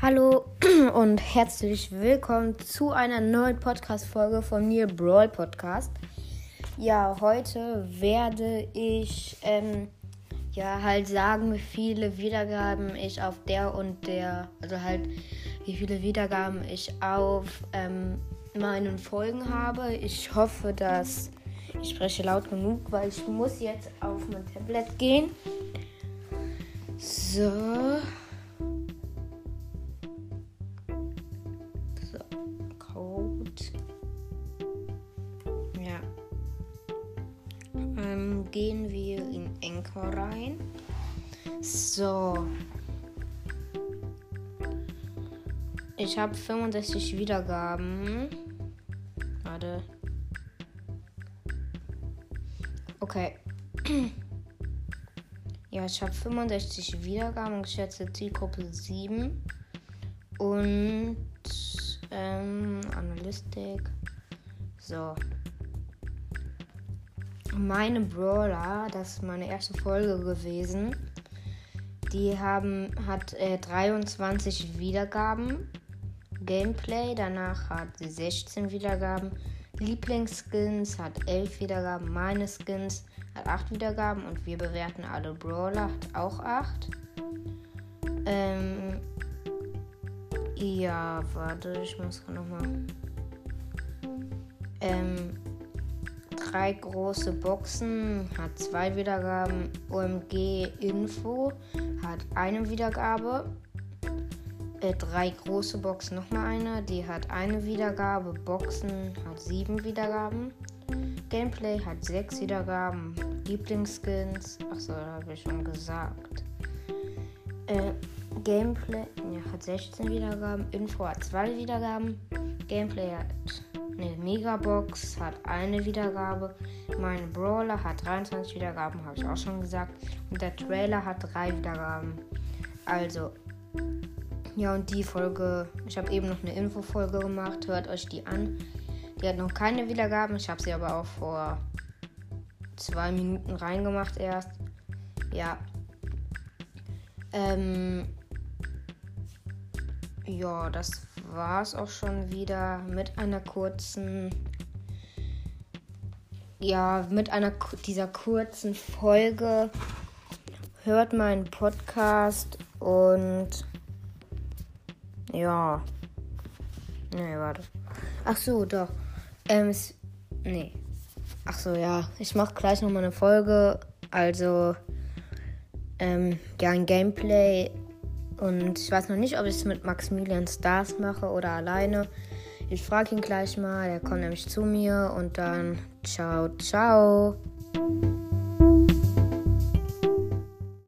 Hallo und herzlich willkommen zu einer neuen Podcast-Folge von mir, Brawl Podcast. Ja, heute werde ich ähm, ja halt sagen, wie viele Wiedergaben ich auf der und der, also halt wie viele Wiedergaben ich auf ähm, meinen Folgen habe. Ich hoffe, dass ich spreche laut genug, weil ich muss jetzt auf mein Tablet gehen. So. Gehen wir in Anchor rein. So. Ich habe 65 Wiedergaben. Warte. Okay. Ja, ich habe 65 Wiedergaben, geschätzte Zielgruppe 7. Und ähm, Analytik. So. Meine Brawler, das ist meine erste Folge gewesen. Die haben hat äh, 23 Wiedergaben. Gameplay, danach hat sie 16 Wiedergaben. Lieblingsskins hat 11 Wiedergaben. Meine Skins hat 8 Wiedergaben und wir bewerten alle Brawler, hat auch 8. Ähm, ja, warte, ich muss nochmal. Ähm, drei große Boxen, hat zwei Wiedergaben. OMG Info hat eine Wiedergabe. Äh, drei große Boxen, nochmal eine. Die hat eine Wiedergabe. Boxen hat sieben Wiedergaben. Gameplay hat sechs Wiedergaben. Lieblingsskins, achso, habe ich schon gesagt. Äh, Gameplay ja, hat 16 Wiedergaben. Info hat zwei Wiedergaben. Gameplay hat eine Megabox, hat eine Wiedergabe. Mein Brawler hat 23 Wiedergaben, habe ich auch schon gesagt. Und der Trailer hat drei Wiedergaben. Also, ja, und die Folge, ich habe eben noch eine Infofolge gemacht. Hört euch die an. Die hat noch keine Wiedergaben. Ich habe sie aber auch vor zwei Minuten reingemacht erst. Ja. Ähm. Ja, das war es auch schon wieder mit einer kurzen. Ja, mit einer dieser kurzen Folge. Hört meinen Podcast und ja. Nee, warte. Ach so, doch. Ähm, nee. Ach so, ja. Ich mache gleich nochmal eine Folge. Also, ähm, ja, ein Gameplay. Und ich weiß noch nicht, ob ich es mit Maximilian Stars mache oder alleine. Ich frage ihn gleich mal. Er kommt nämlich zu mir. Und dann, ciao, ciao.